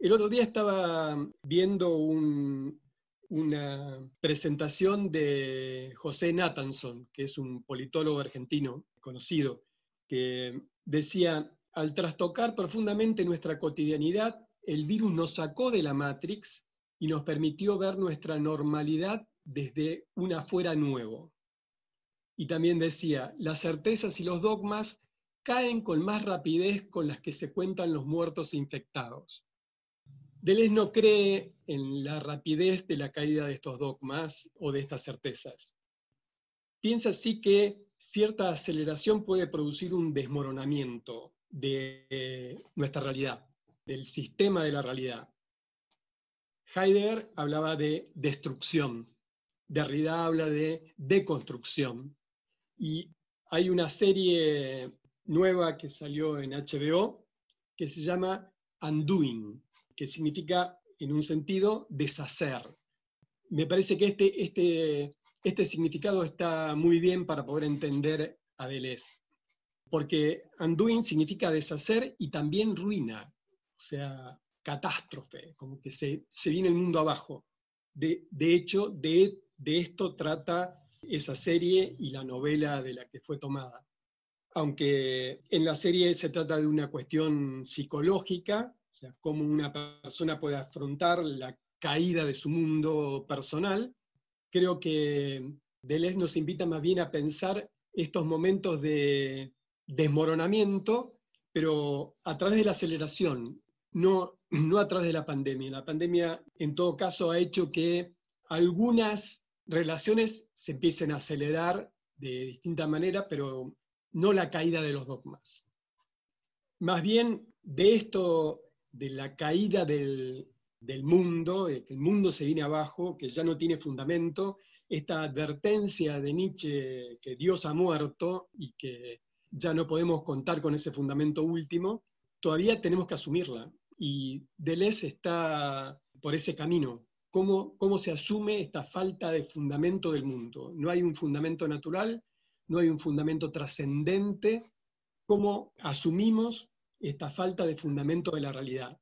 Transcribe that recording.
El otro día estaba viendo una presentación de José Nathanson, que es un politólogo argentino conocido, que decía, al trastocar profundamente nuestra cotidianidad, el virus nos sacó de la Matrix y nos permitió ver nuestra normalidad desde un afuera nuevo. Y también decía, las certezas y los dogmas caen con más rapidez con las que se cuentan los muertos infectados. Deleuze no cree en la rapidez de la caída de estos dogmas o de estas certezas. Piensa así que cierta aceleración puede producir un desmoronamiento de nuestra realidad, del sistema de la realidad. Heidegger hablaba de destrucción, Derrida habla de deconstrucción. Y hay una serie nueva que salió en HBO que se llama Undoing, que significa, en un sentido, deshacer. Me parece que este, este, este significado está muy bien para poder entender a Deleuze, porque undoing significa deshacer y también ruina, o sea, catástrofe, como que se, viene el mundo abajo. De, hecho, de, de esto trata esa serie y la novela de la que fue tomada. Aunque en la serie se trata de una cuestión psicológica, o sea, cómo una persona puede afrontar la caída de su mundo personal. Creo que Deleuze nos invita más bien a pensar estos momentos de desmoronamiento, pero a través de la aceleración, no, no a través de la pandemia. La pandemia, en todo caso, ha hecho que algunas relaciones se empiecen a acelerar de distinta manera, pero no la caída de los dogmas. Más bien de esto de la caída del, mundo, de que el mundo se viene abajo, que ya no tiene fundamento, esta advertencia de Nietzsche que Dios ha muerto y que ya no podemos contar con ese fundamento último, todavía tenemos que asumirla. Y Deleuze está por ese camino. ¿Cómo, ¿Cómo se asume esta falta de fundamento del mundo? No hay un fundamento natural, no hay un fundamento trascendente. ¿Cómo asumimos esta falta de fundamento de la realidad.